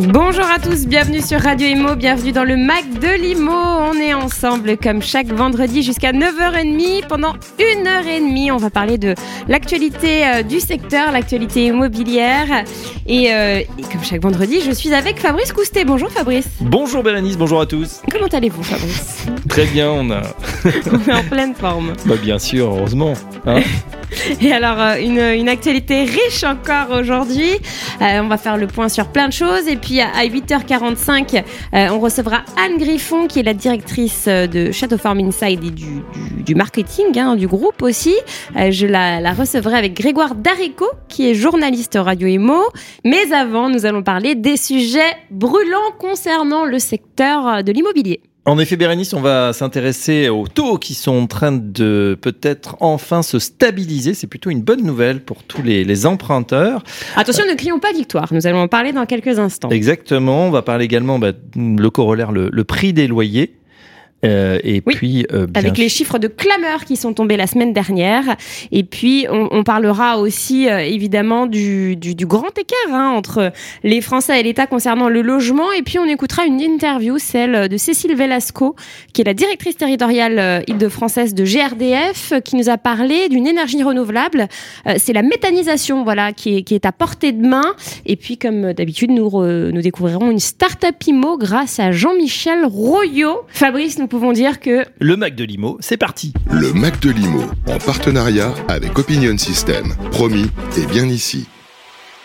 Bonjour à tous, bienvenue sur Radio Imo, bienvenue dans le Mac de l'Imo. On est ensemble comme chaque vendredi jusqu'à 9h30. Pendant une heure et demie, on va parler de l'actualité euh, du secteur, l'actualité immobilière. Et, euh, et comme chaque vendredi, je suis avec Fabrice Coustet. Bonjour Fabrice. Bonjour Bérénice, bonjour à tous. Comment allez-vous Fabrice? Très bien, on a. On est en pleine forme. Bah bien sûr, heureusement. hein. Et alors, euh, une, une actualité riche encore aujourd'hui. Euh, on va faire le point sur plein de choses. Et puis, à à 8h45, euh, on recevra Anne Griffon, qui est la directrice euh, de Château Farm Inside et du, du, du marketing hein, du groupe aussi. Euh, je la, la recevrai avec Grégoire Darico, qui est journaliste Radio Imo. Mais avant, nous allons parler des sujets brûlants concernant le secteur de l'immobilier. En effet, Bérénice, on va s'intéresser aux taux qui sont en train de peut-être enfin se stabiliser. C'est plutôt une bonne nouvelle pour tous les, les emprunteurs. Attention, ne crions pas victoire. Nous allons en parler dans quelques instants. Exactement. On va parler également bah, le corollaire, le, le prix des loyers. Euh, et Oui, puis, euh, bien avec les chiffres de clameurs qui sont tombés la semaine dernière. Et puis, on, on parlera aussi euh, évidemment du, du, du grand écart hein, entre les Français et l'État concernant le logement. Et puis, on écoutera une interview, celle de Cécile Velasco, qui est la directrice territoriale euh, Île-de-Française de GRDF, qui nous a parlé d'une énergie renouvelable. Euh, C'est la méthanisation voilà, qui, est, qui est à portée de main. Et puis, comme d'habitude, nous, re- nous découvrirons une start-up IMO grâce à Jean-Michel Royot. Fabrice, nous pouvons dire que le Mac de Limo, c'est parti. Le Mac de l'Imo, en partenariat avec Opinion System. Promis, et bien ici.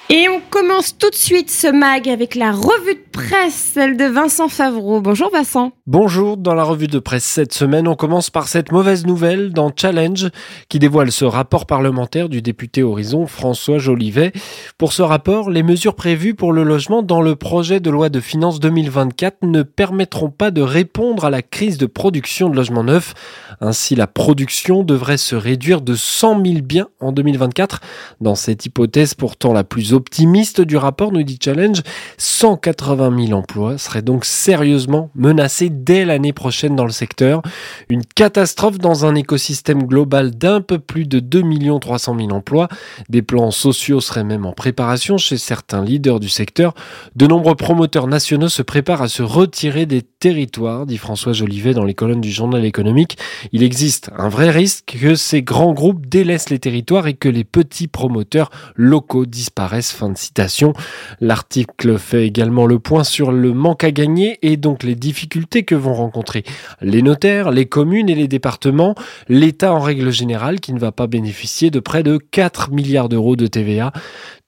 Et on commence tout de suite ce mag avec la revue de presse, celle de Vincent Favreau. Bonjour Vincent. Bonjour, dans la revue de presse cette semaine, on commence par cette mauvaise nouvelle dans Challenge qui dévoile ce rapport parlementaire du député Horizon François Jolivet. Pour ce rapport, les mesures prévues pour le logement dans le projet de loi de finances 2024 ne permettront pas de répondre à la crise de production de logements neufs. Ainsi, la production devrait se réduire de 100 000 biens en 2024. Dans cette hypothèse pourtant la plus optimiste du rapport, nous dit Challenge, 180 000 emplois seraient donc sérieusement menacés dès l'année prochaine dans le secteur. Une catastrophe dans un écosystème global d'un peu plus de 2 300 000 emplois. Des plans sociaux seraient même en préparation chez certains leaders du secteur. De nombreux promoteurs nationaux se préparent à se retirer des territoires, dit François Jolivet dans les colonnes du journal économique. Il existe un vrai risque que ces grands groupes délaissent les territoires et que les petits promoteurs locaux disparaissent. Fin de citation. L'article fait également le point sur le manque à gagner et donc les difficultés que vont rencontrer les notaires, les communes et les départements, l'État en règle générale qui ne va pas bénéficier de près de 4 milliards d'euros de TVA.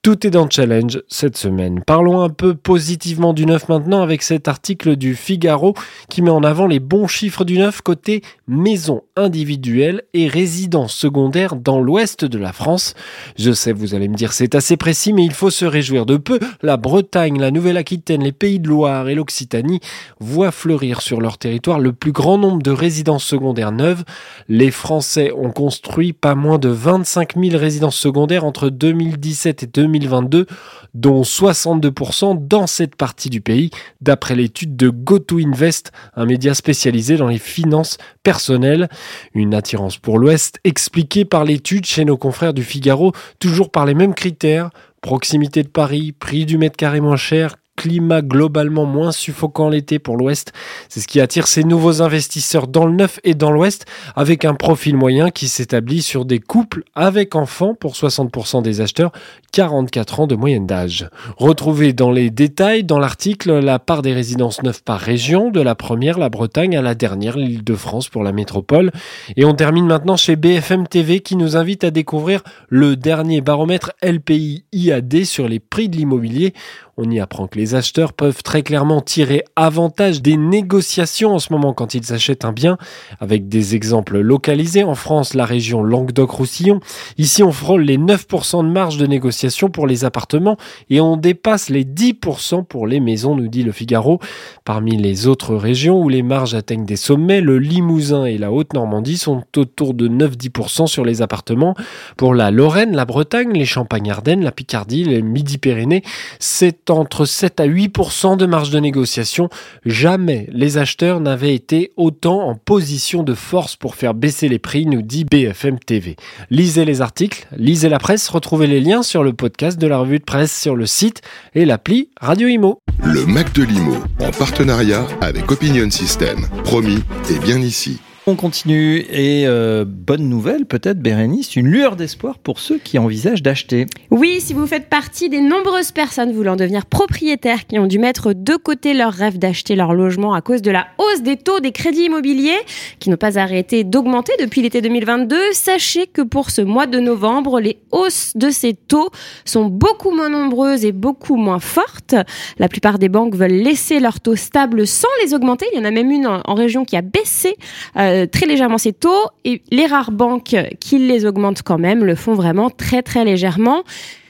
Tout est dans Challenge cette semaine. Parlons un peu positivement du neuf maintenant avec cet article du Figaro qui met en avant les bons chiffres du neuf côté maison individuelle et résidence secondaire dans l'ouest de la France. Je sais, vous allez me dire c'est assez précis, mais il faut se réjouir de peu. La Bretagne, la Nouvelle-Aquitaine, les Pays de Loire et l'Occitanie voient fleurir sur leur territoire le plus grand nombre de résidences secondaires neuves. Les Français ont construit pas moins de 25 000 résidences secondaires entre 2017 et 2022, dont 62% dans cette partie du pays, d'après l'étude de GoToInvest, un média spécialisé dans les finances personnelles. Une attirance pour l'Ouest expliquée par l'étude chez nos confrères du Figaro, toujours par les mêmes critères. Proximité de Paris, prix du mètre carré moins cher, climat globalement moins suffocant l'été pour l'Ouest. C'est ce qui attire ces nouveaux investisseurs dans le neuf et dans l'Ouest, avec un profil moyen qui s'établit sur des couples avec enfants pour 60% des acheteurs, 44 ans de moyenne d'âge. Retrouvez dans les détails dans l'article la part des résidences neuves par région, de la première, la Bretagne, à la dernière, l'île de France pour la métropole. Et on termine maintenant chez BFM TV qui nous invite à découvrir le dernier baromètre LPI IAD sur les prix de l'immobilier. On y apprend que les acheteurs peuvent très clairement tirer avantage des négociations en ce moment quand ils achètent un bien, avec des exemples localisés. En France, la région Languedoc-Roussillon. Ici, on frôle les 9% de marge de négociation pour les appartements et on dépasse les 10% pour les maisons, nous dit le Figaro. Parmi les autres régions où les marges atteignent des sommets, le Limousin et la Haute-Normandie sont autour de 9-10% sur les appartements. Pour la Lorraine, la Bretagne, les Champagnes-Ardennes, la Picardie, les Midi-Pyrénées, c'est entre 7 7 à 8% de marge de négociation. Jamais les acheteurs n'avaient été autant en position de force pour faire baisser les prix, nous dit BFM TV. Lisez les articles, lisez la presse, retrouvez les liens sur le podcast de la revue de presse sur le site et l'appli Radio Imo. Le Mac de l'Imo, en partenariat avec Opinion System. Promis, et bien ici. On continue et euh, bonne nouvelle peut-être Bérénice, une lueur d'espoir pour ceux qui envisagent d'acheter. Oui, si vous faites partie des nombreuses personnes voulant devenir propriétaires qui ont dû mettre de côté leur rêve d'acheter leur logement à cause de la hausse des taux des crédits immobiliers qui n'ont pas arrêté d'augmenter depuis l'été 2022, sachez que pour ce mois de novembre, les hausses de ces taux sont beaucoup moins nombreuses et beaucoup moins fortes. La plupart des banques veulent laisser leurs taux stables sans les augmenter. Il y en a même une en, région qui a baissé. Euh, très légèrement ces taux et les rares banques qui les augmentent quand même le font vraiment très très légèrement.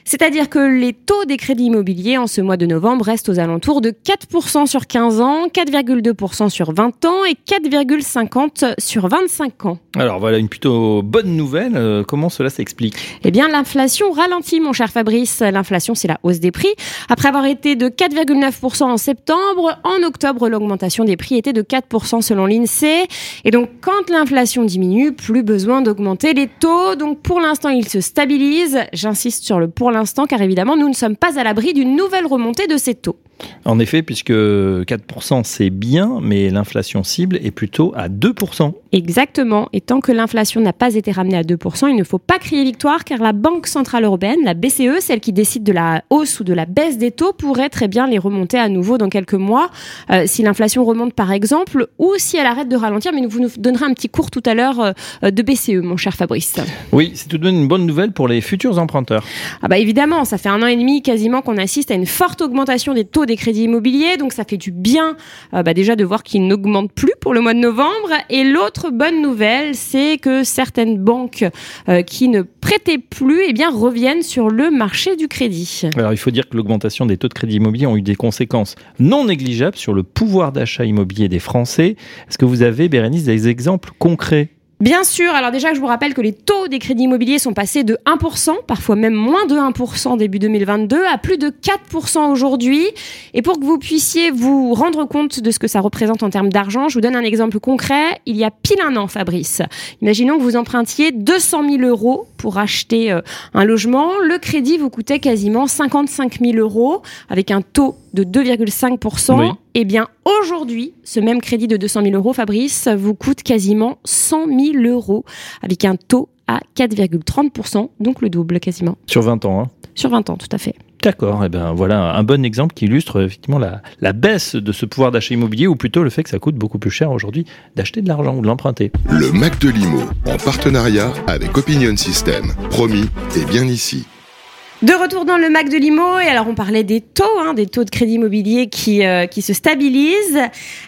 C'est-à-dire que les taux des crédits immobiliers en ce mois de novembre restent aux alentours de 4% sur 15 ans, 4,2% sur 20 ans et 4,50% sur 25 ans. Alors voilà une plutôt bonne nouvelle. Euh, comment cela s'explique? Eh bien l'inflation ralentit mon cher Fabrice. L'inflation c'est la hausse des prix. Après avoir été de 4,9% en septembre, en octobre l'augmentation des prix était de 4% selon l'INSEE. Et donc quand l'inflation diminue, plus besoin d'augmenter les taux. Donc pour l'instant ils se stabilisent. J'insiste sur le pour l'instant, car évidemment, nous ne sommes pas à l'abri d'une nouvelle remontée de ces taux. En effet, puisque 4% c'est bien, mais l'inflation cible est plutôt à 2%. Exactement. Et tant que l'inflation n'a pas été ramenée à 2%, il ne faut pas crier victoire car la Banque Centrale Européenne, la BCE, celle qui décide de la hausse ou de la baisse des taux, pourrait très bien les remonter à nouveau dans quelques mois. Euh, si l'inflation remonte par exemple, ou si elle arrête de ralentir, mais vous nous donnerez un petit cours tout à l'heure euh, de BCE, mon cher Fabrice. Oui, c'est tout de même une bonne nouvelle pour les futurs emprunteurs. Ah bah évidemment, ça fait un an et demi quasiment qu'on assiste à une forte augmentation des taux des crédits immobiliers, donc ça fait du bien euh, bah déjà de voir qu'ils n'augmentent plus pour le mois de novembre. Et l'autre bonne nouvelle, c'est que certaines banques euh, qui ne prêtaient plus eh bien, reviennent sur le marché du crédit. Alors il faut dire que l'augmentation des taux de crédit immobilier ont eu des conséquences non négligeables sur le pouvoir d'achat immobilier des Français. Est-ce que vous avez, Bérénice, des exemples concrets? Bien sûr, alors déjà je vous rappelle que les taux des crédits immobiliers sont passés de 1%, parfois même moins de 1% début 2022, à plus de 4% aujourd'hui. Et pour que vous puissiez vous rendre compte de ce que ça représente en termes d'argent, je vous donne un exemple concret. Il y a pile un an, Fabrice, imaginons que vous empruntiez 200 000 euros pour acheter euh, un logement. Le crédit vous coûtait quasiment 55 000 euros avec un taux de 2,5%. Eh bien, aujourd'hui, ce même crédit de 200 000 euros, Fabrice, vous coûte quasiment 100 000 euros avec un taux à 4,30%, donc le double quasiment. Sur 20 ans, hein Sur 20 ans, tout à fait. D'accord, et eh ben voilà un bon exemple qui illustre effectivement la, la baisse de ce pouvoir d'achat immobilier ou plutôt le fait que ça coûte beaucoup plus cher aujourd'hui d'acheter de l'argent ou de l'emprunter. Le Mac de Limo en partenariat avec Opinion System. Promis, et bien ici. De retour dans le Mac de Limo, et alors on parlait des taux, hein, des taux de crédit immobilier qui, euh, qui se stabilisent.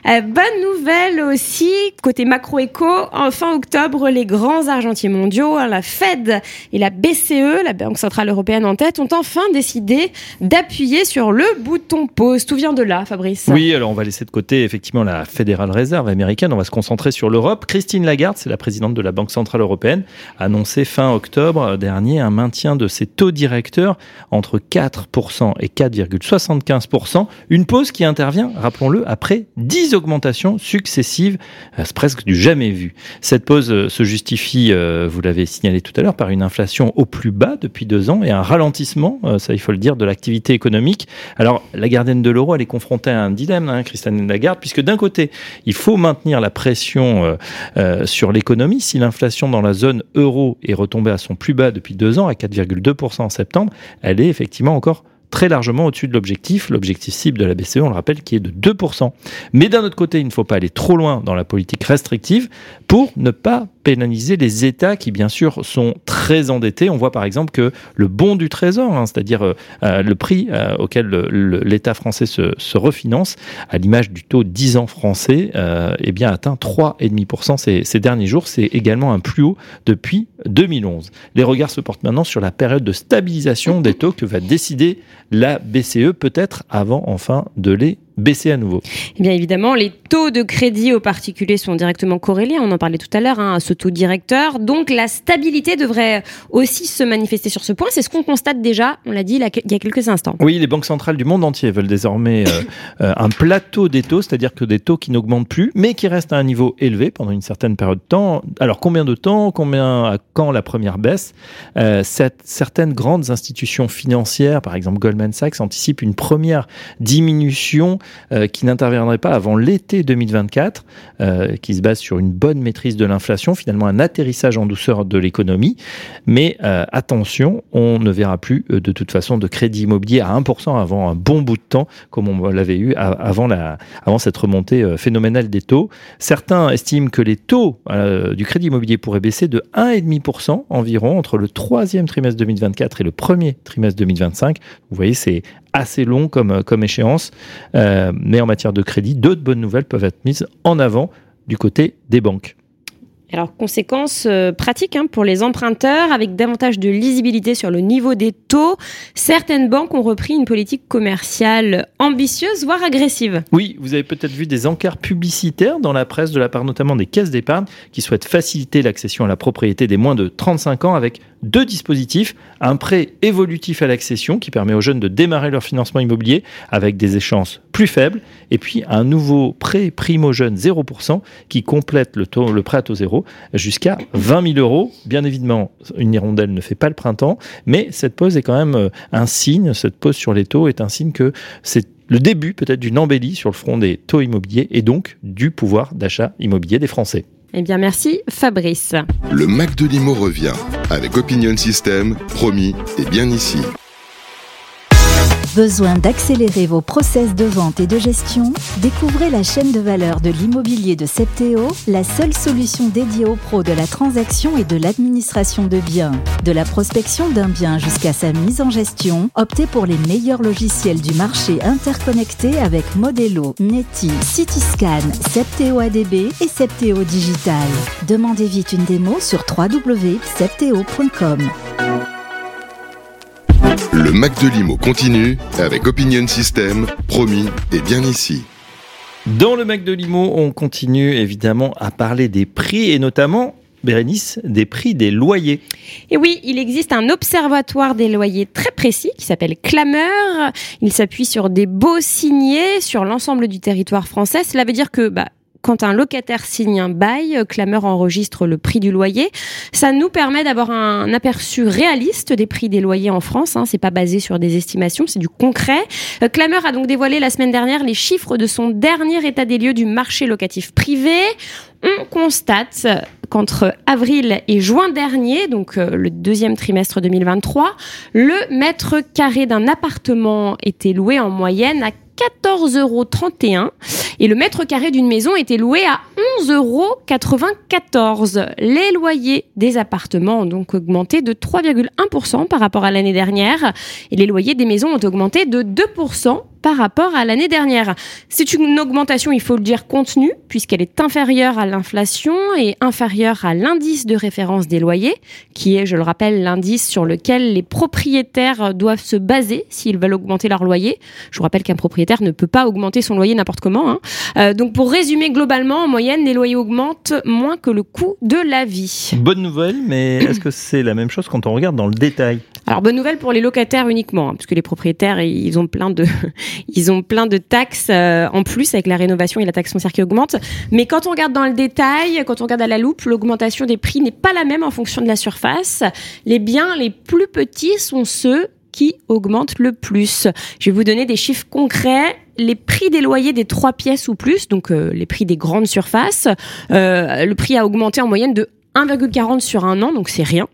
Euh, bonne nouvelle aussi, côté macro-éco, en fin octobre, les grands argentiers mondiaux, hein, la Fed et la BCE, la Banque Centrale Européenne en tête, ont enfin décidé d'appuyer sur le bouton pause. Tout vient de là, Fabrice Oui, alors on va laisser de côté effectivement la Fédérale Réserve américaine, on va se concentrer sur l'Europe. Christine Lagarde, c'est la présidente de la Banque Centrale Européenne, a annoncé fin octobre dernier un maintien de ses taux directeurs entre 4% et 4,75%. Une pause qui intervient, rappelons-le, après 10 augmentations successives. Euh, c'est presque du jamais vu. Cette pause euh, se justifie, euh, vous l'avez signalé tout à l'heure, par une inflation au plus bas depuis deux ans et un ralentissement, ça il faut le dire, de l'activité économique. Alors la gardienne de l'euro, elle est confrontée à un dilemme, hein, Christine Lagarde, puisque d'un côté, il faut maintenir la pression sur l'économie. Si l'inflation dans la zone euro est retombée à son plus bas depuis deux ans, à 4,2% en septembre, elle est effectivement encore très largement au-dessus de l'objectif, l'objectif cible de la BCE, on le rappelle, qui est de 2%. Mais d'un autre côté, il ne faut pas aller trop loin dans la politique restrictive pour ne pas pénaliser les États qui, bien sûr, sont très endettés. On voit par exemple que le bon du Trésor, hein, c'est-à-dire euh, euh, le prix euh, auquel l'État français se, refinance, à l'image du taux 10 ans français, eh bien, atteint 3,5% ces, ces derniers jours. C'est également un plus haut depuis 2011. Les regards se portent maintenant sur la période de stabilisation des taux que va décider la BCE, peut-être avant enfin de les baisser à nouveau Eh bien évidemment, les taux de crédit aux particuliers sont directement corrélés, on en parlait tout à l'heure, hein, à ce taux directeur. Donc la stabilité devrait aussi se manifester sur ce point. C'est ce qu'on constate déjà, on l'a dit il y a quelques instants. Oui, les banques centrales du monde entier veulent désormais euh, euh, un plateau des taux, c'est-à-dire que des taux qui n'augmentent plus, mais qui restent à un niveau élevé pendant une certaine période de temps. Alors combien de temps Combien à quand la première baisse? Euh, Certaines grandes institutions financières, par exemple Goldman Sachs, anticipent une première diminution euh, qui n'interviendrait pas avant l'été 2024, euh, qui se base sur une bonne maîtrise de l'inflation, finalement un atterrissage en douceur de l'économie. Mais euh, attention, on ne verra plus de toute façon de crédit immobilier à 1% avant un bon bout de temps, comme on l'avait eu avant, la, avant cette remontée phénoménale des taux. Certains estiment que les taux du crédit immobilier pourraient baisser de 1,5% environ entre le troisième trimestre 2024 et le premier trimestre 2025. Vous voyez, c'est assez long comme, comme échéance. Euh, mais en matière de crédit, d'autres bonnes nouvelles peuvent être mises en avant du côté des banques. Alors, conséquences euh, hein, pour les emprunteurs, avec davantage de lisibilité sur le niveau des taux, certaines banques ont repris une politique commerciale ambitieuse, voire agressive. Oui, vous avez peut-être vu des encarts publicitaires dans la presse de la part notamment des caisses d'épargne qui souhaitent faciliter l'accession à la propriété des moins de 35 ans avec deux dispositifs. Un prêt évolutif à l'accession qui permet aux jeunes de démarrer leur financement immobilier avec des échéances plus faibles. Et puis un nouveau prêt primo jeune 0% qui complète le prêt à taux zéro jusqu'à 20 000 euros. Bien évidemment, une hirondelle ne fait pas le printemps, mais cette pause est quand même euh, un signe, cette pause sur les taux est un signe que c'est le début peut-être d'une embellie sur le front des taux immobiliers et donc du pouvoir d'achat immobilier des Français. Eh bien, merci Fabrice. Le Mac de Limo revient avec Opinion System, promis et bien ici. Besoin d'accélérer vos process de vente et de gestion? Découvrez la chaîne de valeur de l'immobilier de Septéo, la seule solution dédiée aux pros de la transaction et de l'administration de biens. De la prospection d'un bien jusqu'à sa mise en gestion, optez pour les meilleurs logiciels du marché interconnectés avec Modelo, Neti, Cityscan, Septéo ADB et Septéo Digital. Demandez vite une démo sur www.septéo.com. Le Mac de Limo continue avec Opinion System, promis et bien ici. Dans le Mac de Limo, on continue évidemment à parler des prix et notamment Bérénice, des prix des loyers. Et oui, il existe un observatoire des loyers très précis qui s'appelle Clameur. Il s'appuie sur des beaux signés sur l'ensemble du territoire français. Cela veut dire que bah, quand un locataire signe un bail, euh, Clameur enregistre le prix du loyer. Ça nous permet d'avoir un aperçu réaliste des prix des loyers en France. Hein. C'est pas basé sur des estimations, c'est du concret. Euh, Clameur a donc dévoilé la semaine dernière les chiffres de son dernier état des lieux du marché locatif privé. On constate qu'entre avril et juin dernier, donc euh, le deuxième trimestre 2023, le mètre carré d'un appartement était loué en moyenne à 14,31 euros et le mètre carré d'une maison était loué à 11,94 euros. Les loyers des appartements ont donc augmenté de 3,1% par rapport à l'année dernière et les loyers des maisons ont augmenté de 2% par rapport à l'année dernière. C'est une augmentation, il faut le dire, contenue, puisqu'elle est inférieure à l'inflation et inférieure à l'indice de référence des loyers, qui est, je le rappelle, l'indice sur lequel les propriétaires doivent se baser s'ils veulent augmenter leur loyer. Je vous rappelle qu'un propriétaire ne peut pas augmenter son loyer n'importe comment. Hein. Euh, donc pour résumer globalement, en moyenne, les loyers augmentent moins que le coût de la vie. Bonne nouvelle, mais est-ce que c'est la même chose quand on regarde dans le détail? Alors bonne nouvelle pour les locataires uniquement, hein, puisque les propriétaires ils ont plein de ils ont plein de taxes euh, en plus avec la rénovation et la taxe foncière qui augmente. Mais quand on regarde dans le détail, quand on regarde à la loupe, l'augmentation des prix n'est pas la même en fonction de la surface. Les biens les plus petits sont ceux qui augmentent le plus. Je vais vous donner des chiffres concrets les prix des loyers des trois pièces ou plus, donc euh, les prix des grandes surfaces, euh, le prix a augmenté en moyenne de 1,40 sur un an, donc c'est rien.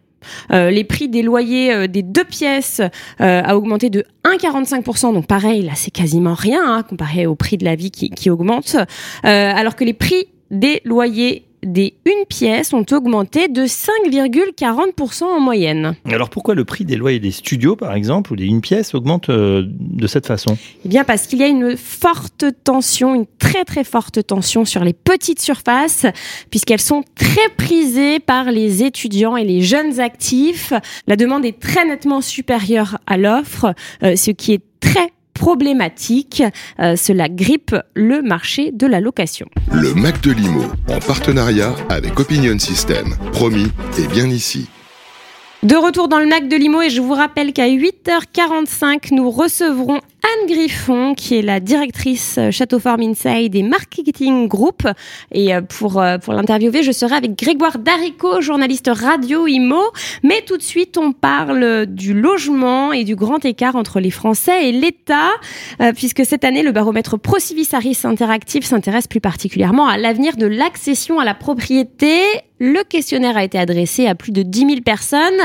Euh, les prix des loyers euh, des deux pièces euh, a augmenté de 1,45%. Donc pareil, là c'est quasiment rien hein, comparé au prix de la vie qui, qui augmente. alors que les prix des loyers des une pièce ont augmenté de 5,40% en moyenne. Alors pourquoi le prix des loyers des studios, par exemple, ou des une pièce augmente euh, de cette façon? Eh bien parce qu'il y a une forte tension, une très très forte tension sur les petites surfaces, puisqu'elles sont très prisées par les étudiants et les jeunes actifs. La demande est très nettement supérieure à l'offre, euh, ce qui est très problématique. Euh, cela grippe le marché de la location. Le Mac de Limo, en partenariat avec Opinion System. Promis, et bien ici. De retour dans le Mac de Limo et je vous rappelle qu'à 8h45, nous recevrons Anne Griffon, qui est la directrice euh, Château Farm Inside et Marketing Group. Et euh, pour, euh, pour l'interviewer, je serai avec Grégoire Darico, journaliste radio IMO. Mais tout de suite, on parle du logement et du grand écart entre les Français et l'État, puisque cette année, le baromètre Procivis Interactive s'intéresse plus particulièrement à l'avenir de l'accession à la propriété. Le questionnaire a été adressé à plus de 10 000 personnes.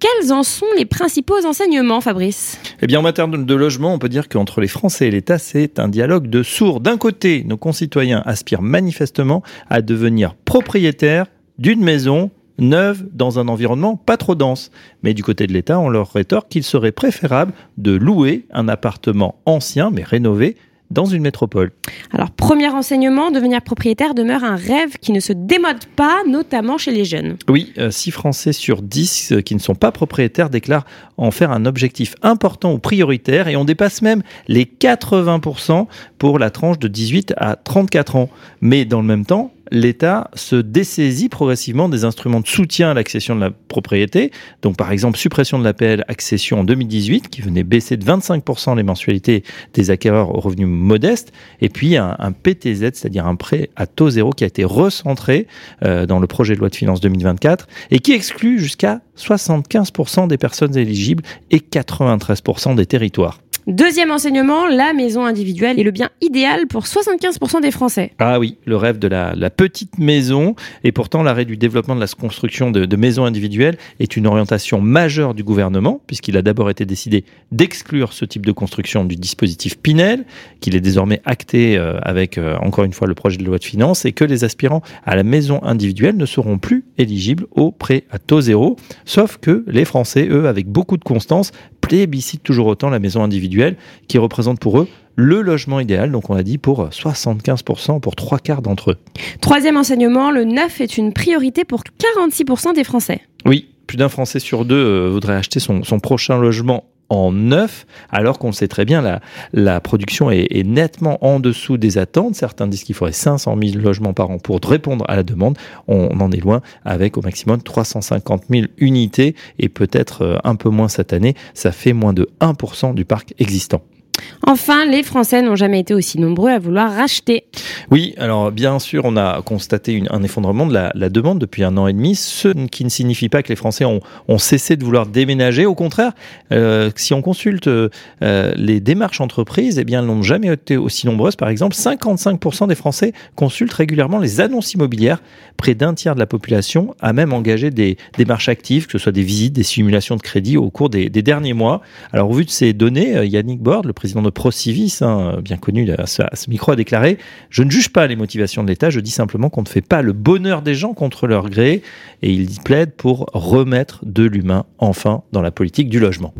Quels en sont les principaux enseignements, Fabrice? Eh bien, en matière de logement, on peut dire qu'entre les Français et l'État, c'est un dialogue de sourds. D'un côté, nos concitoyens aspirent manifestement à devenir propriétaires d'une maison neuve dans un environnement pas trop dense. Mais du côté de l'État, on leur rétorque qu'il serait préférable de louer un appartement ancien mais rénové dans une métropole. Alors, premier enseignement, devenir propriétaire demeure un rêve qui ne se démode pas, notamment chez les jeunes. Oui, 6 euh, Français sur 10 euh, qui ne sont pas propriétaires déclarent en faire un objectif important ou prioritaire et on dépasse même les 80% pour la tranche de 18 à 34 ans. Mais dans le même temps, l'État se dessaisit progressivement des instruments de soutien à l'accession de la propriété. Donc, par exemple, suppression de l'APL accession en 2018, qui venait baisser de 25% les mensualités des acquéreurs aux revenus modestes. Et puis, un, PTZ, c'est-à-dire un prêt à taux zéro qui a été recentré euh, dans le projet de loi de finances 2024 et qui exclut jusqu'à 75% des personnes éligibles et 93% des territoires. Deuxième enseignement, la maison individuelle est le bien idéal pour 75% des Français. Ah oui, le rêve de la, petite maison. Et pourtant, l'arrêt du développement de la construction de, maisons individuelles est une orientation majeure du gouvernement, puisqu'il a d'abord été décidé d'exclure ce type de construction du dispositif Pinel, qu'il est désormais acté euh, avec, euh, encore une fois, le projet de loi de finances, et que les aspirants à la maison individuelle ne seront plus éligibles au prêt à taux zéro, sauf que les Français, eux, avec beaucoup de constance, plébiscitent toujours autant la maison individuelle, qui représente pour eux le logement idéal, donc on a dit pour 75%, pour trois quarts d'entre eux. Troisième enseignement, le neuf est une priorité pour 46% des Français. Oui, plus d'un Français sur deux euh, voudrait acheter son, son prochain logement en neuf, alors qu'on sait très bien la, la production est, nettement en dessous des attentes. Certains disent qu'il faudrait 500 000 logements par an pour répondre à la demande. On, en est loin avec au maximum 350 000 unités et peut-être euh, un peu moins cette année. Ça fait moins de 1% du parc existant. Enfin, les Français n'ont jamais été aussi nombreux à vouloir racheter. Oui, alors bien sûr, on a constaté un effondrement de la, demande depuis un an et demi, ce qui ne signifie pas que les Français ont, cessé de vouloir déménager. Au contraire, euh, si on consulte euh, les démarches entreprises, eh bien, elles n'ont jamais été aussi nombreuses. Par exemple, 55% des Français consultent régulièrement les annonces immobilières. Près d'un tiers de la population a même engagé des démarches actives, que ce soit des visites, des simulations de crédit au cours des, derniers mois. Alors, au vu de ces données, euh, Yannick Bord, le président président de Procivis, hein, bien connu à ce, micro, a déclaré Je ne juge pas les motivations de l'État, je dis simplement qu'on ne fait pas le bonheur des gens contre leur gré. Et il plaide pour remettre de l'humain enfin dans la politique du logement.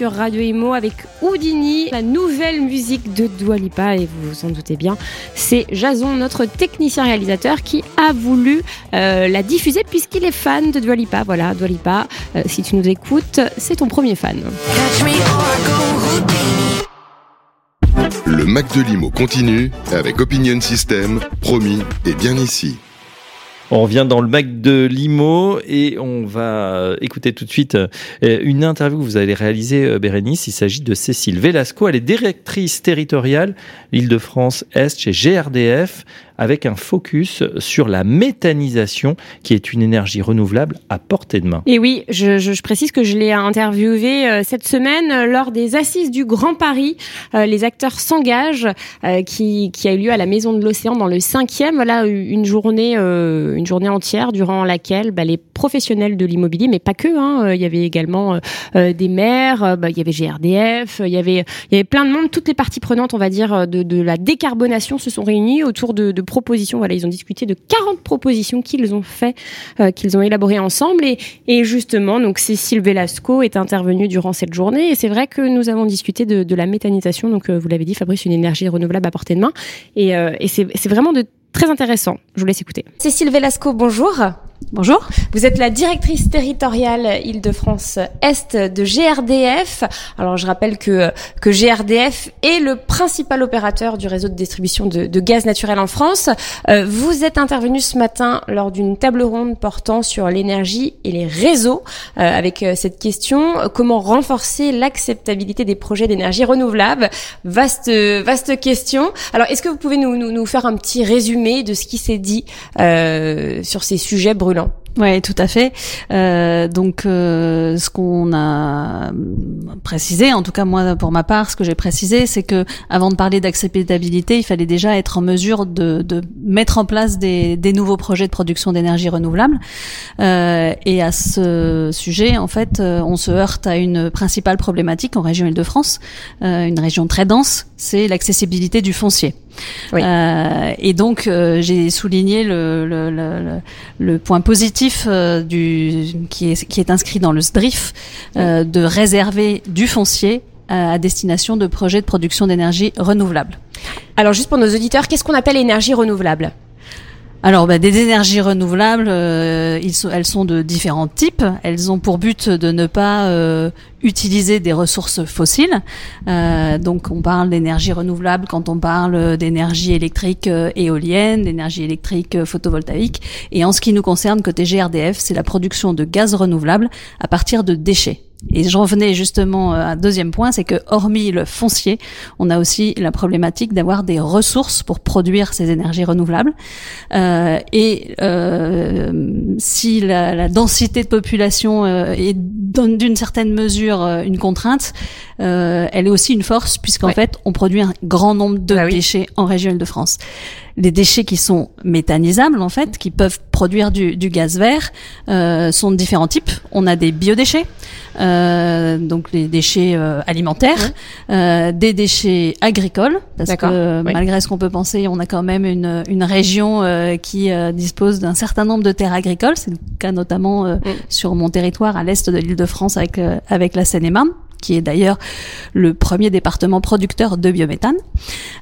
Sur Radio Imo avec Houdini, la nouvelle musique de Dua Lipa et vous vous en doutez bien, c'est Jason, notre technicien réalisateur qui a voulu euh, la diffuser puisqu'il est fan de Dua Lipa. Voilà, Dua Lipa, euh, si tu nous écoutes, c'est ton premier fan. Le Mac de Limo continue avec Opinion System, promis et bien ici. On revient dans le Mac de Limo et on va écouter tout de suite euh, une interview que vous allez réaliser, euh, Bérénice. Il s'agit de Cécile Velasco. Elle est directrice territoriale Île-de-France Est chez GRDF avec un focus sur la méthanisation, qui est une énergie renouvelable à portée de main. Et oui, je, précise que je l'ai interviewé euh, cette semaine euh, lors des assises du Grand Paris. Euh, les acteurs s'engagent, qui, a eu lieu à la Maison de l'Océan dans le cinquième. Voilà une journée, une journée entière durant laquelle bah, les professionnels de l'immobilier, mais pas que, hein, il y avait également des maires, bah, il y avait GRDF, il y avait, il y avait plein de monde, toutes les parties prenantes, on va dire, de, la décarbonation se sont réunies autour de propositions. Voilà, ils ont discuté de 40 propositions qu'ils ont fait, euh, qu'ils ont élaborées ensemble. Et, et, justement, donc Cécile Velasco est intervenue durant cette journée. Et c'est vrai que nous avons discuté de, de la méthanisation. Donc, euh, vous l'avez dit, Fabrice, une énergie renouvelable à portée de main. Et, euh, et c'est vraiment de très intéressant. Je vous laisse écouter. Cécile Velasco, bonjour. Bonjour. Vous êtes la directrice territoriale Île-de-France Est de GRDF. Alors je rappelle que, que GRDF est le principal opérateur du réseau de distribution de, de gaz naturel en France. Euh, vous êtes intervenu ce matin lors d'une table ronde portant sur l'énergie et les réseaux euh, avec euh, cette question comment renforcer l'acceptabilité des projets d'énergie renouvelable? Vaste vaste question. Alors est-ce que vous pouvez nous, nous, nous, faire un petit résumé de ce qui s'est dit euh, sur ces sujets brûlants oui, tout à fait. Euh, donc, euh, ce qu'on a précisé, en tout cas moi pour ma part, ce que j'ai précisé, c'est que avant de parler d'acceptabilité, il fallait déjà être en mesure de, de mettre en place des, des, nouveaux projets de production d'énergie renouvelable. Euh, et à ce sujet, en fait, euh, on se heurte à une principale problématique en région Île-de-France, euh, une région très dense, c'est l'accessibilité du foncier. Oui. Euh, et donc euh, j'ai souligné le, le, le, le, point positif euh, du qui est qui est inscrit dans le SDRIF de réserver du foncier à destination de projets de production d'énergie renouvelable. Alors juste pour nos auditeurs, qu'est-ce qu'on appelle énergie renouvelable? Alors, bah, des énergies renouvelables, euh, elles sont de différents types. Elles ont pour but de ne pas euh, utiliser des ressources fossiles. Euh, donc, on parle d'énergie renouvelable quand on parle d'énergie électrique éolienne, d'énergie électrique photovoltaïque. Et en ce qui nous concerne, côté GRDF, c'est la production de gaz renouvelable à partir de déchets. Et j'en venais justement à un deuxième point, c'est que hormis le foncier, on a aussi la problématique d'avoir des ressources pour produire ces énergies renouvelables. Euh, et euh, si la, la, densité de population euh, est d'une certaine mesure euh, une contrainte, euh, elle est aussi une force puisqu'en ouais. fait on produit un grand nombre de bah oui. déchets en région de France les déchets qui sont méthanisables en fait, qui peuvent produire du, du gaz vert, euh, sont de différents types. On a des biodéchets, euh, donc les déchets euh, alimentaires, des déchets agricoles, parce que oui. malgré ce qu'on peut penser, on a quand même une, une région qui dispose d'un certain nombre de terres agricoles. C'est le cas notamment mm. sur mon territoire à l'est de l'Île-de-France avec avec la Seine-et-Marne qui est d'ailleurs le premier département producteur de biométhane.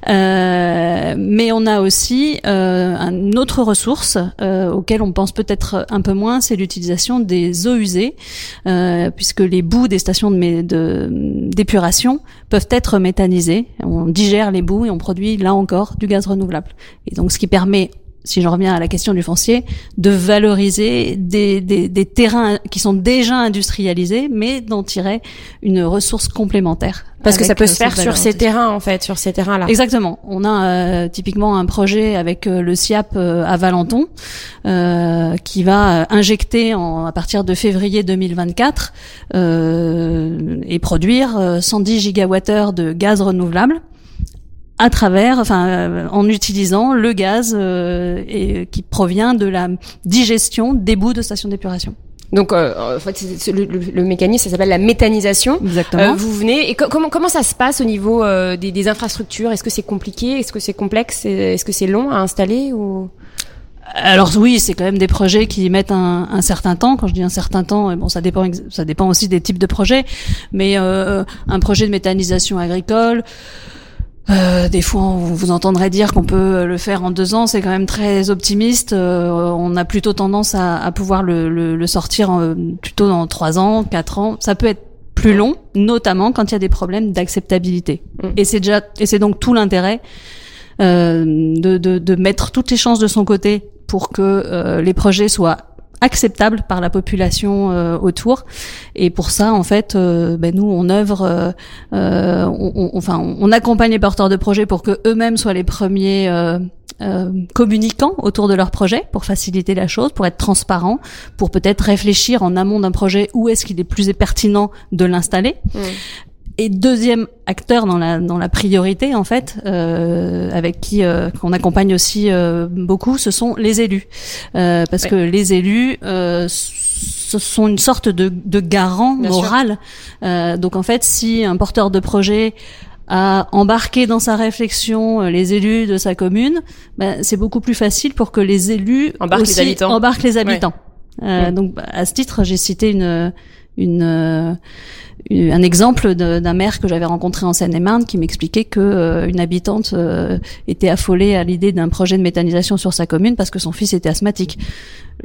Euh, mais on a aussi euh, une autre ressource euh, auquel on pense peut-être un peu moins, c'est l'utilisation des eaux usées, euh, puisque les boues des stations d'épuration peuvent être méthanisées. On digère les boues et on produit là encore du gaz renouvelable. Et donc ce qui permet si j'en reviens à la question du foncier, de valoriser des, des, des, terrains qui sont déjà industrialisés, mais d'en tirer une ressource complémentaire. Parce que ça peut se faire sur ces terrains, en fait, sur ces terrains-là. Exactement. On a euh, typiquement un projet avec euh, le SIAP euh, à Valenton, euh, qui va injecter en, à partir de février 2024 et produire 110 gigawattheures de gaz renouvelable à travers, enfin, euh, en utilisant le gaz euh, et, qui provient de la digestion des bouts de stations d'épuration. Donc, euh, en fait, le, le, le, mécanisme, ça s'appelle la méthanisation. Exactement. Euh, vous venez et co comment comment ça se passe au niveau euh, des, des, infrastructures? Est-ce que c'est compliqué? Est-ce que c'est complexe? Est-ce que c'est long à installer ou? Alors oui, c'est quand même des projets qui mettent un, un, certain temps. Quand je dis un certain temps, bon, ça dépend, ça dépend aussi des types de projets. Mais euh, un projet de méthanisation agricole, euh, des fois, vous, vous entendrez dire qu'on peut le faire en deux ans, c'est quand même très optimiste. Euh, on a plutôt tendance à, à pouvoir le, le, le sortir en, plutôt dans trois ans, quatre ans. Ça peut être plus long, notamment quand il y a des problèmes d'acceptabilité. Mm. Et c'est déjà, et c'est donc tout l'intérêt euh, de, de, de mettre toutes les chances de son côté pour que euh, les projets soient acceptables par la population euh, autour et pour ça en fait euh, ben, nous on œuvre euh, euh, on, on- enfin on accompagne les porteurs de projets pour que eux-mêmes soient les premiers euh, euh, autour de leur projet pour faciliter la chose, pour être transparent, pour peut-être réfléchir en amont d'un projet où est-ce qu'il est plus pertinent de l'installer. Mm. Et deuxième acteur dans la dans la priorité en fait, euh, avec qui euh, qu'on accompagne aussi euh, beaucoup, ce sont les élus, Euh, parce Ouais. que les élus euh, ce sont une sorte de, de garant Bien moral. Euh, donc en fait, si un porteur de projet a embarqué dans sa réflexion les élus de sa commune, ben, c'est beaucoup plus facile pour que les élus Embarquent les habitants. embarquent les habitants. Ouais. Donc à ce titre, j'ai cité une une euh, une- un exemple d'un maire que j'avais rencontré en Seine-et-Marne qui m'expliquait que euh, une habitante euh, était affolée à l'idée d'un projet de méthanisation sur sa commune parce que son fils était asthmatique.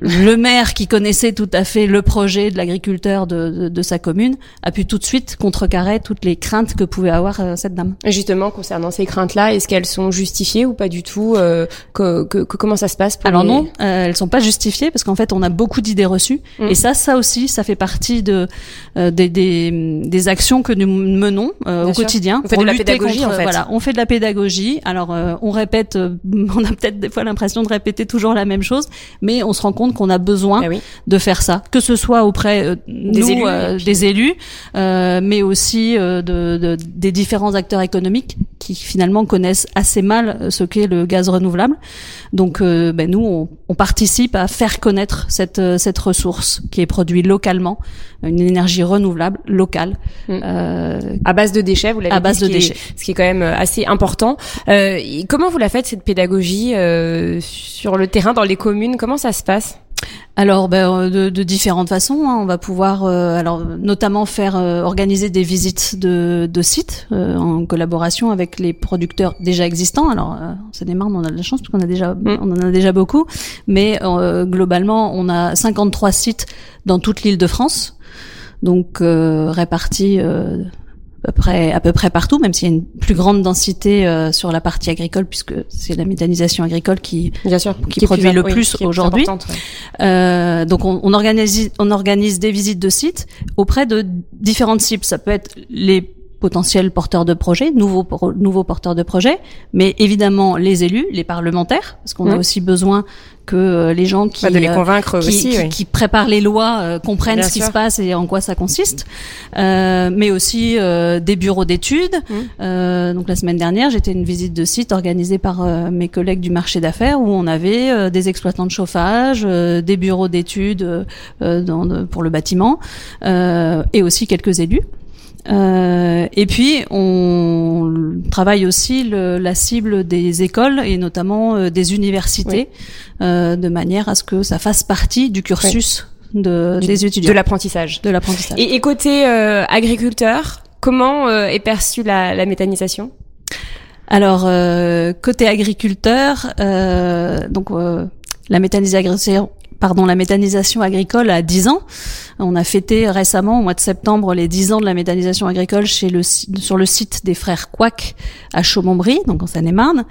Le maire qui connaissait tout à fait le projet de l'agriculteur de, de, de sa commune a pu tout de suite contrecarrer toutes les craintes que pouvait avoir euh, cette dame. Justement, concernant ces craintes-là, est-ce qu'elles sont justifiées ou pas du tout que, que- que- Comment ça se passe pour Alors les- non, elles sont pas justifiées parce qu'en fait on a beaucoup d'idées reçues Mm. et ça, ça aussi, ça fait partie de des, des, des actions que nous menons euh, au sûr. quotidien. Vous faites pour de la lutter contre- en fait. Voilà, on fait de la pédagogie. Alors euh, on répète, euh, on a peut-être des fois l'impression de répéter toujours la même chose, mais on se rend compte qu'on a besoin oui. de faire ça, que ce soit auprès euh, nous, élus, euh, des élus, euh, mais aussi euh, de, de- des différents acteurs économiques qui finalement connaissent assez mal euh, ce qu'est le gaz renouvelable. Donc, euh, ben, nous, on, on participe à faire connaître cette euh, cette ressource qui est produite localement, une énergie renouvelable locale. Mm. Euh, À base de déchets, vous l'avez À dit, base ce de est- déchets. ce qui est quand même assez important. Euh, comment vous la faites cette pédagogie euh, sur le terrain, dans les communes? Comment ça se passe? Alors, ben, euh, de, de différentes façons, hein. on va pouvoir, euh, alors notamment faire euh, organiser des visites de, de sites euh, en collaboration avec les producteurs déjà existants. Alors, euh, en Seine-et-Marne, on a de la chance parce qu'on a déjà, on en a déjà beaucoup, mais euh, globalement, on a 53 sites dans toute l'Île-de-France, donc euh, répartis. À peu près à peu près partout, même s'il y a une plus grande densité euh, sur la partie agricole, puisque c'est la méthanisation agricole qui Bien sûr. Qui produit le plus aujourd'hui. ouais. euh, donc on, on organise on organise des visites de sites auprès de différentes cibles. Ça peut être les potentiels porteurs de projets, nouveaux nouveaux porteurs de projets, mais évidemment les élus, les parlementaires, parce qu'on a Mhm. aussi besoin que euh, les gens qui Bah, de les euh, convaincre qui, aussi. qui- oui. qui préparent les lois euh, comprennent Bien ce qui se passe et en quoi ça consiste, euh, mais aussi euh, des bureaux d'études. Mhm. Euh, donc la semaine dernière, j'étais une visite de site organisée par mes collègues du marché d'affaires où on avait des exploitants de chauffage, euh, des bureaux d'études dans- pour le bâtiment euh, et aussi quelques élus. Euh, et puis on travaille aussi le- la cible des écoles et notamment euh, des universités euh, de manière à ce que ça fasse partie du cursus de, Du- des étudiants De l'apprentissage. de l'apprentissage. Et, et côté euh, agriculteur, comment euh, est perçue la, la méthanisation? Alors euh, côté agriculteur, euh, donc euh, la méthanisation, pardon, la méthanisation agricole a 10 ans. On a fêté récemment au mois de septembre les 10 ans de la méthanisation agricole sur le site des frères Couac à Chaumont-Brie, donc en Seine-et-Marne.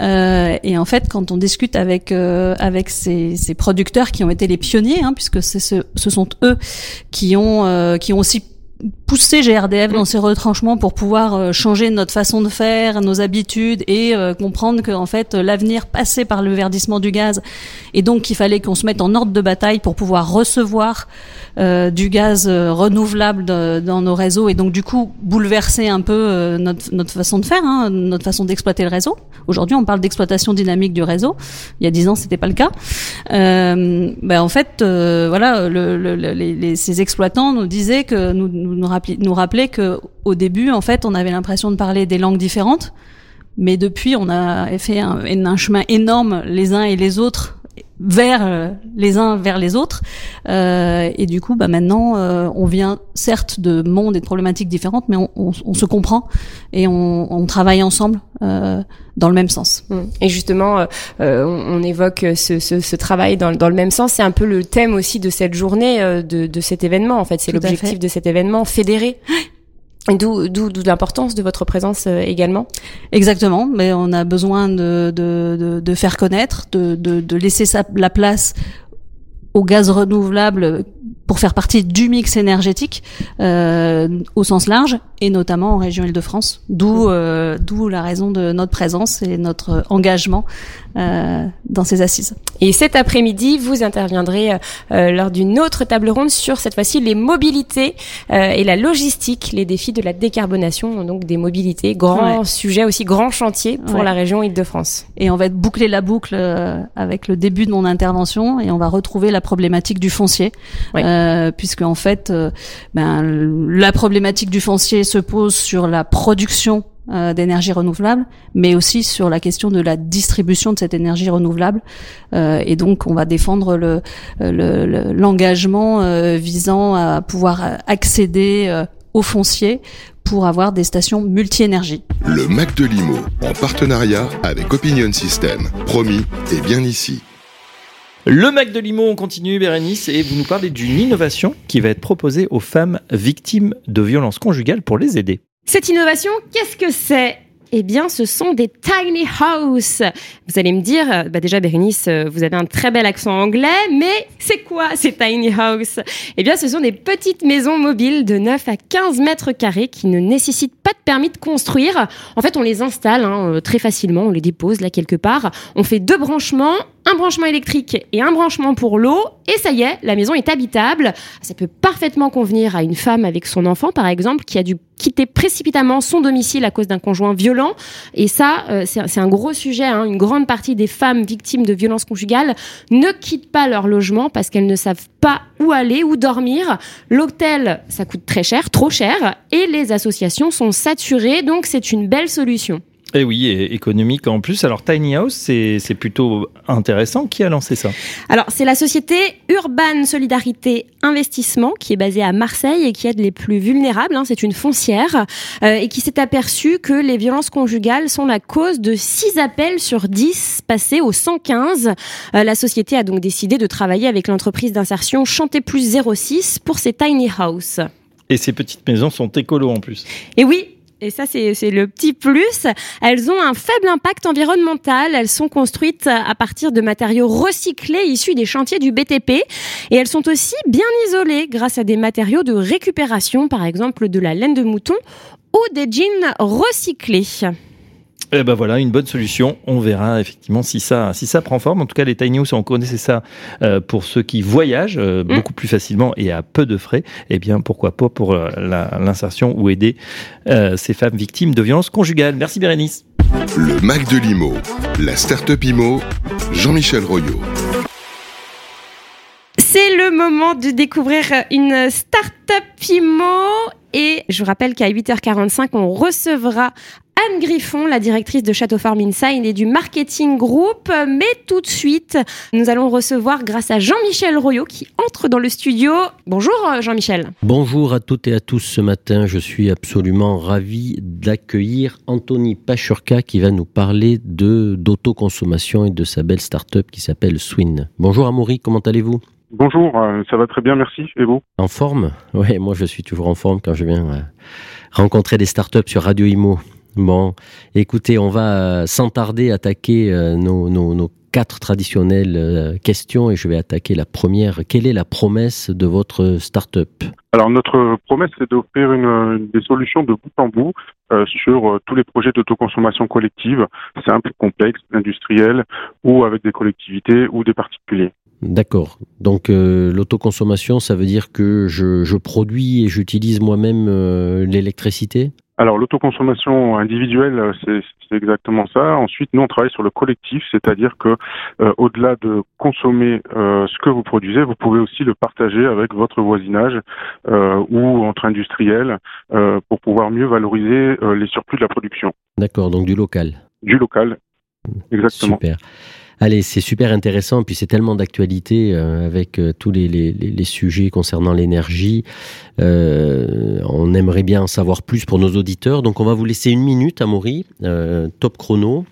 Euh, et en fait, quand on discute avec euh, avec ces, ces producteurs qui ont été les pionniers, hein, puisque ce, ce sont eux qui ont euh, qui ont aussi poussé GRDF dans ses retranchements pour pouvoir euh, changer notre façon de faire, nos habitudes et euh, comprendre que en fait l'avenir passait par le verdissement du gaz et donc qu'il fallait qu'on se mette en ordre de bataille pour pouvoir recevoir euh, du gaz euh, renouvelable de- dans nos réseaux et donc du coup bouleverser un peu euh, notre, notre façon de faire, hein, notre façon d'exploiter le réseau. Aujourd'hui, on parle d'exploitation dynamique du réseau. Il y a dix ans, c'était pas le cas. Euh, ben en fait, euh, voilà, le, le- le- les, les- ces exploitants nous disaient que nous nous, nous, nous rappelaient que au début, en fait, on avait l'impression de parler des langues différentes, mais depuis, on a fait un chemin énorme les uns et les autres vers euh, les uns vers les autres. Euh, et du coup, bah maintenant, euh, on vient certes de mondes et de problématiques différentes, mais on, on, on se comprend et on, on travaille ensemble euh, dans le même sens. Mmh. Et justement, euh, on, évoque ce, ce, ce travail dans, dans, le même sens. C'est un peu le thème aussi de cette journée, de, de cet événement. En fait, c'est l'objectif de cet événement, fédérer. D'où, d'où, l'importance de votre présence euh, également. Exactement, mais on a besoin de, de, de, de faire connaître, de, de, de laisser sa, la place au gaz renouvelable pour faire partie du mix énergétique euh, au sens large et notamment en région Île-de-France. D'où mmh. euh, d'où la raison de notre présence et notre engagement euh, dans ces assises. Et cet après-midi, vous interviendrez euh, lors d'une autre table ronde sur cette fois-ci les mobilités euh, et la logistique, les défis de la décarbonation, donc des mobilités, grand sujet aussi, grand chantier pour la région Île-de-France. Et on va boucler la boucle euh, avec le début de mon intervention et on va retrouver la problématique du foncier. Euh, puisque en fait, euh, ben, la problématique du foncier se pose sur la production euh, d'énergie renouvelable, mais aussi sur la question de la distribution de cette énergie renouvelable. Euh, et donc, on va défendre le, l'engagement visant à pouvoir accéder au foncier pour avoir des stations multi-énergie. Le Mac de Limo, en partenariat avec Opinion System. Promis, et bien ici. Le Mac de Limo, on continue, Bérénice, et vous nous parlez d'une innovation qui va être proposée aux femmes victimes de violences conjugales pour les aider. Cette innovation, qu'est-ce que c'est? Eh bien, ce sont des tiny house. Vous allez me dire, euh, bah déjà, Bérénice, euh, vous avez un très bel accent anglais, mais c'est quoi ces tiny house? Eh bien, ce sont des petites maisons mobiles de 9 à 15 mètres carrés qui ne nécessitent pas de permis de construire. En fait, on les installe hein, euh, très facilement, on les dépose là quelque part. On fait deux branchements, un branchement électrique et un branchement pour l'eau, et ça y est, la maison est habitable. Ça peut parfaitement convenir à une femme avec son enfant, par exemple, qui a dû quitter précipitamment son domicile à cause d'un conjoint violent. Et ça, euh, c'est un gros sujet. Hein. Une grande partie des femmes victimes de violences conjugales ne quittent pas leur logement parce qu'elles ne savent pas où aller, où dormir. L'hôtel, ça coûte très cher, trop cher, et les associations sont saturées, donc c'est une belle solution. Et eh oui, et économique en plus. Alors Tiny House, c'est plutôt intéressant. Qui a lancé ça? Alors c'est la société Urban Solidarité Investissement qui est basée à Marseille et qui aide les plus vulnérables. Hein, c'est une foncière euh, et qui s'est aperçue que les violences conjugales sont la cause de 6 appels sur 10 passés au 115. Euh, la société a donc décidé de travailler avec l'entreprise d'insertion Chanter Plus 06 pour ces Tiny House. Et ces petites maisons sont écolo en plus. Et oui, et ça c'est le petit plus, elles ont un faible impact environnemental, elles sont construites à partir de matériaux recyclés issus des chantiers du BTP et elles sont aussi bien isolées grâce à des matériaux de récupération, par exemple de la laine de mouton ou des jeans recyclés. Eh ben voilà, une bonne solution. On verra effectivement si ça, si ça prend forme. En tout cas, les tiny house, on connaissait ça euh, pour ceux qui voyagent euh, mm. beaucoup plus facilement et à peu de frais. Eh bien, pourquoi pas pour euh, l'insertion ou aider ces femmes victimes de violences conjugales. Merci Bérénice. Le Mac de l'IMO, la start-up IMO, Jean-Michel Royot. C'est le moment de découvrir une start-up IMO et je vous rappelle qu'à 8h45, on recevra Anne Griffon, la directrice de Château Farm Inside et du marketing group. Mais tout de suite, nous allons recevoir grâce à Jean-Michel Royot qui entre dans le studio. Bonjour euh, Jean-Michel. Bonjour à toutes et à tous ce matin. Je suis absolument ravi d'accueillir Anthony Pachurka qui va nous parler de d'autoconsommation et de sa belle start-up qui s'appelle Swin. Bonjour Amaury, comment allez-vous? Bonjour, euh, ça va très bien, merci. Et vous? En forme? Oui, moi je suis toujours en forme quand je viens euh, rencontrer des startups sur Radio Imo. Bon, écoutez, on va euh, sans tarder attaquer euh, nos, quatre traditionnelles euh, questions et je vais attaquer la première. Quelle est la promesse de votre start-up? Alors notre promesse c'est d'offrir une, des solutions de bout en bout sur tous les projets d'autoconsommation collective, simples, complexes, industriels ou avec des collectivités ou des particuliers. D'accord. Donc l'autoconsommation, ça veut dire que je, je produis et j'utilise moi-même l'électricité? Alors l'autoconsommation individuelle, c'est exactement ça. Ensuite, nous on travaille sur le collectif, c'est-à-dire que euh, au-delà de consommer euh, ce que vous produisez, vous pouvez aussi le partager avec votre voisinage euh, ou entre industriels pour pouvoir mieux valoriser les surplus de la production. D'accord, donc du local. Du local, exactement. Super. Allez, c'est super intéressant, puis c'est tellement d'actualité euh, avec euh, tous les, sujets concernant l'énergie. Euh, on aimerait bien en savoir plus pour nos auditeurs, donc on va vous laisser une minute, Amaury, top chrono,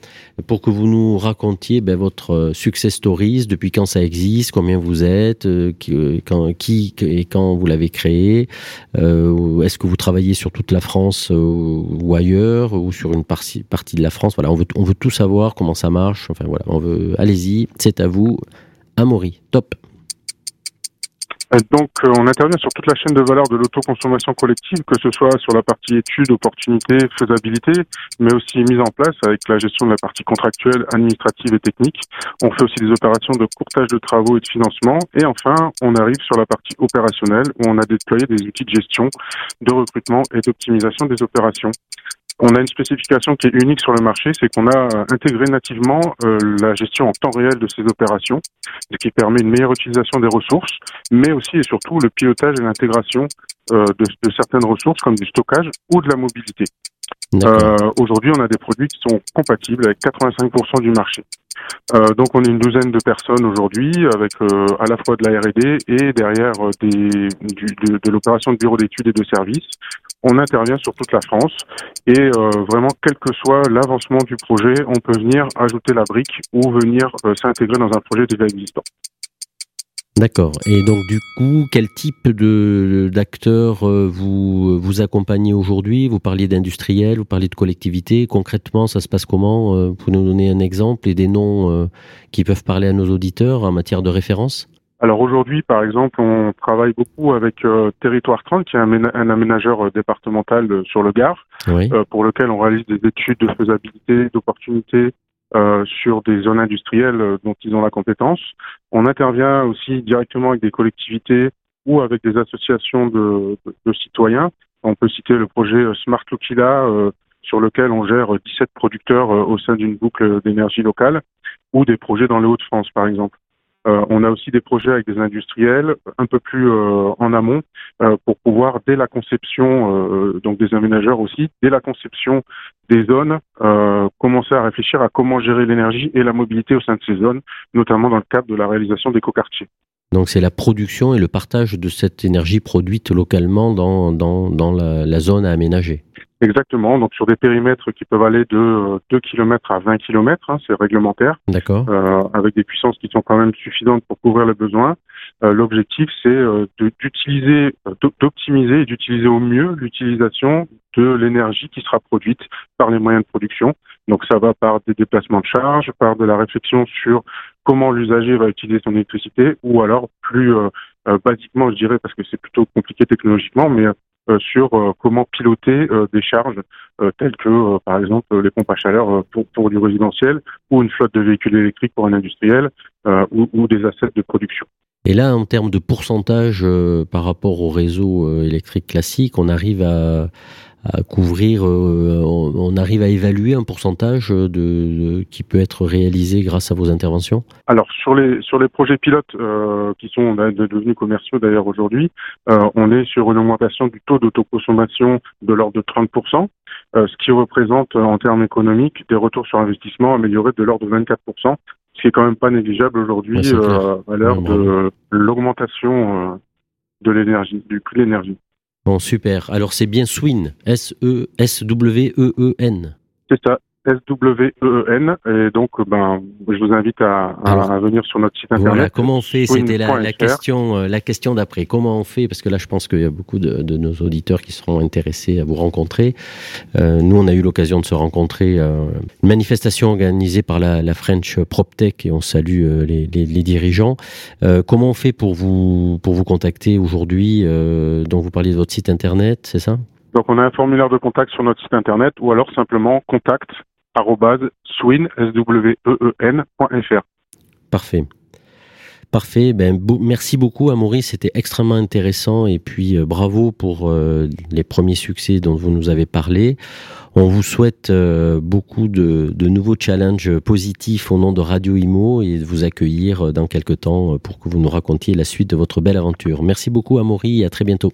pour que vous nous racontiez ben, votre success stories, depuis quand ça existe, combien vous êtes, qui, et quand vous l'avez créé, est-ce que vous travaillez sur toute la France ou ailleurs, ou sur une partie, partie de la France. Voilà, on veut, on veut tout savoir, comment ça marche. Enfin voilà, on veut. Allez-y, c'est à vous. Amaury, top. Donc, euh, on intervient sur toute la chaîne de valeur de l'autoconsommation collective, que ce soit sur la partie études, opportunités, faisabilité, mais aussi mise en place avec la gestion de la partie contractuelle, administrative et technique. On fait aussi des opérations de courtage de travaux et de financement. Et enfin, on arrive sur la partie opérationnelle, où on a déployé des outils de gestion, de recrutement et d'optimisation des opérations. On a une spécification qui est unique sur le marché, c'est qu'on a euh, intégré nativement euh, la gestion en temps réel de ces opérations, ce qui permet une meilleure utilisation des ressources, mais aussi et surtout le pilotage et l'intégration euh, de, de, certaines ressources comme du stockage ou de la mobilité. Aujourd'hui, on a des produits qui sont compatibles avec 85% du marché. Euh, donc on est une douzaine de personnes aujourd'hui avec euh, à la fois de la R&D et derrière des, du, de, de l'opération de bureau d'études et de services on intervient sur toute la France et euh, vraiment quel que soit l'avancement du projet, on peut venir ajouter la brique ou venir euh, s'intégrer dans un projet déjà existant. D'accord. Et donc du coup, quel type de d'acteurs euh, vous vous accompagnez aujourd'hui? Vous parliez d'industriels, vous parliez de collectivités. Concrètement, ça se passe comment? Vous nous donner un exemple et des noms qui peuvent parler à nos auditeurs en matière de référence? Alors aujourd'hui, par exemple, on travaille beaucoup avec euh, Territoire 30, qui est un, aménageur euh, départemental euh, sur le Gard, pour lequel on réalise des études de faisabilité, d'opportunité sur des zones industrielles dont ils ont la compétence. On intervient aussi directement avec des collectivités ou avec des associations de, de, citoyens. On peut citer le projet Smart Lokila, sur lequel on gère 17 producteurs au sein d'une boucle d'énergie locale, ou des projets dans les Hauts-de-France, par exemple. Euh, on a aussi des projets avec des industriels un peu plus euh, en amont euh, pour pouvoir, dès la conception, donc des aménageurs aussi, dès la conception des zones, commencer à réfléchir à comment gérer l'énergie et la mobilité au sein de ces zones, notamment dans le cadre de la réalisation d'écoquartiers. Donc c'est la production et le partage de cette énergie produite localement dans, la, zone à aménager. Exactement, donc sur des périmètres qui peuvent aller de 2 km à 20 km, hein, c'est réglementaire. D'accord. Euh, avec des puissances qui sont quand même suffisantes pour couvrir les besoins. Euh, L'objectif, c'est euh, d'utiliser, euh, d'optimiser et d'utiliser au mieux l'utilisation de l'énergie qui sera produite par les moyens de production. Donc ça va par des déplacements de charge, par de la réflexion sur comment l'usager va utiliser son électricité, ou alors plus euh, basiquement, je dirais, parce que c'est plutôt compliqué technologiquement, mais euh, sur euh, comment piloter euh, des charges telles que, par exemple, les pompes à chaleur pour, pour du résidentiel ou une flotte de véhicules électriques pour un industriel ou des assets de production. Et là, en termes de pourcentage par rapport au réseau électrique classique, on arrive à, couvrir, euh, on, arrive à évaluer un pourcentage de, qui peut être réalisé grâce à vos interventions? Alors sur les sur les projets pilotes euh, qui sont devenus commerciaux d'ailleurs aujourd'hui, euh, on est sur une augmentation du taux d'autoconsommation de l'ordre de 30%, ce qui représente en termes économiques des retours sur investissement améliorés de l'ordre de 24%, ce qui est quand même pas négligeable aujourd'hui à l'heure de l'augmentation de l'énergie, du prix de l'énergie. Bon, super. Alors, c'est bien Swin, S-E-S-W-E-E-N. C'est ça. S-W-E-E-N. Et donc, ben, je vous invite à, à, venir sur notre site internet. Voilà, comment on fait? C'était la, la, question, euh, la question d'après. Comment on fait? Parce que là, je pense qu'il y a beaucoup de, de, nos auditeurs qui seront intéressés à vous rencontrer. Euh, nous, on a eu l'occasion de se rencontrer. Euh, une manifestation organisée par la, la French PropTech et on salue euh, les, les, les, dirigeants. Euh, comment on fait pour vous, pour vous contacter aujourd'hui Donc, vous parliez de votre site internet, c'est ça? Donc on a un formulaire de contact sur notre site internet ou alors simplement contact S-W-E-E-N.fr. Parfait. Parfait. Ben, merci beaucoup, Amaury. C'était extrêmement intéressant. Et puis, euh, bravo pour euh, les premiers succès dont vous nous avez parlé. On vous souhaite euh, beaucoup de, de, nouveaux challenges positifs au nom de Radio Imo et de vous accueillir dans quelques temps pour que vous nous racontiez la suite de votre belle aventure. Merci beaucoup, Amaury, et à très bientôt.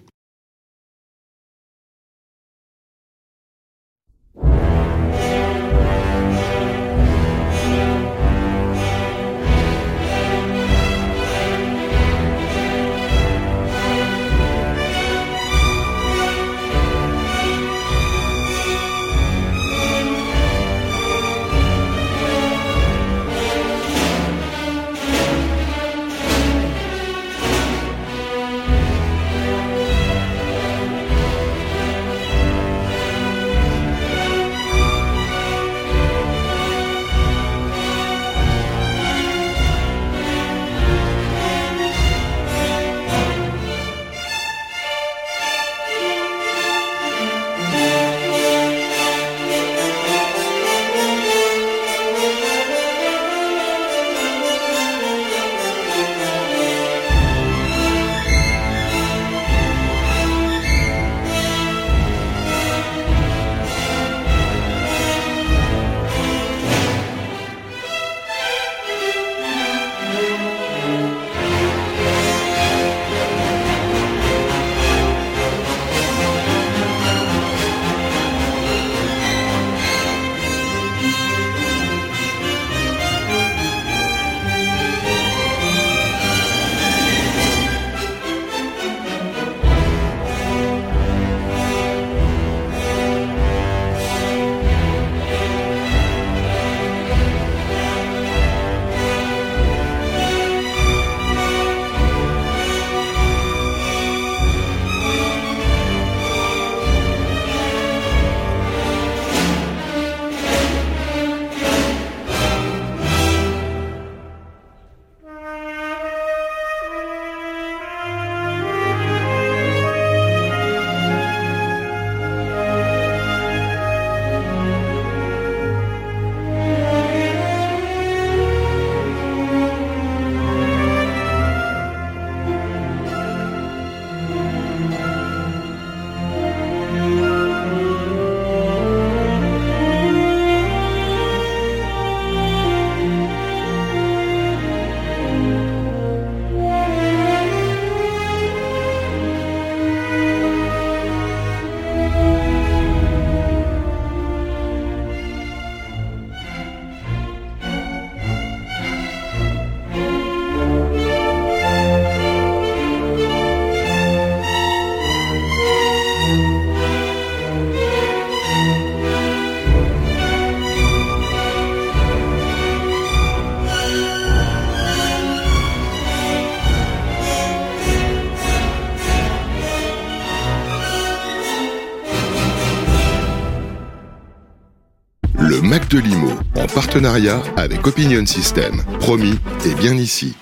Partenariat avec Opinion System. Promis, et bien ici.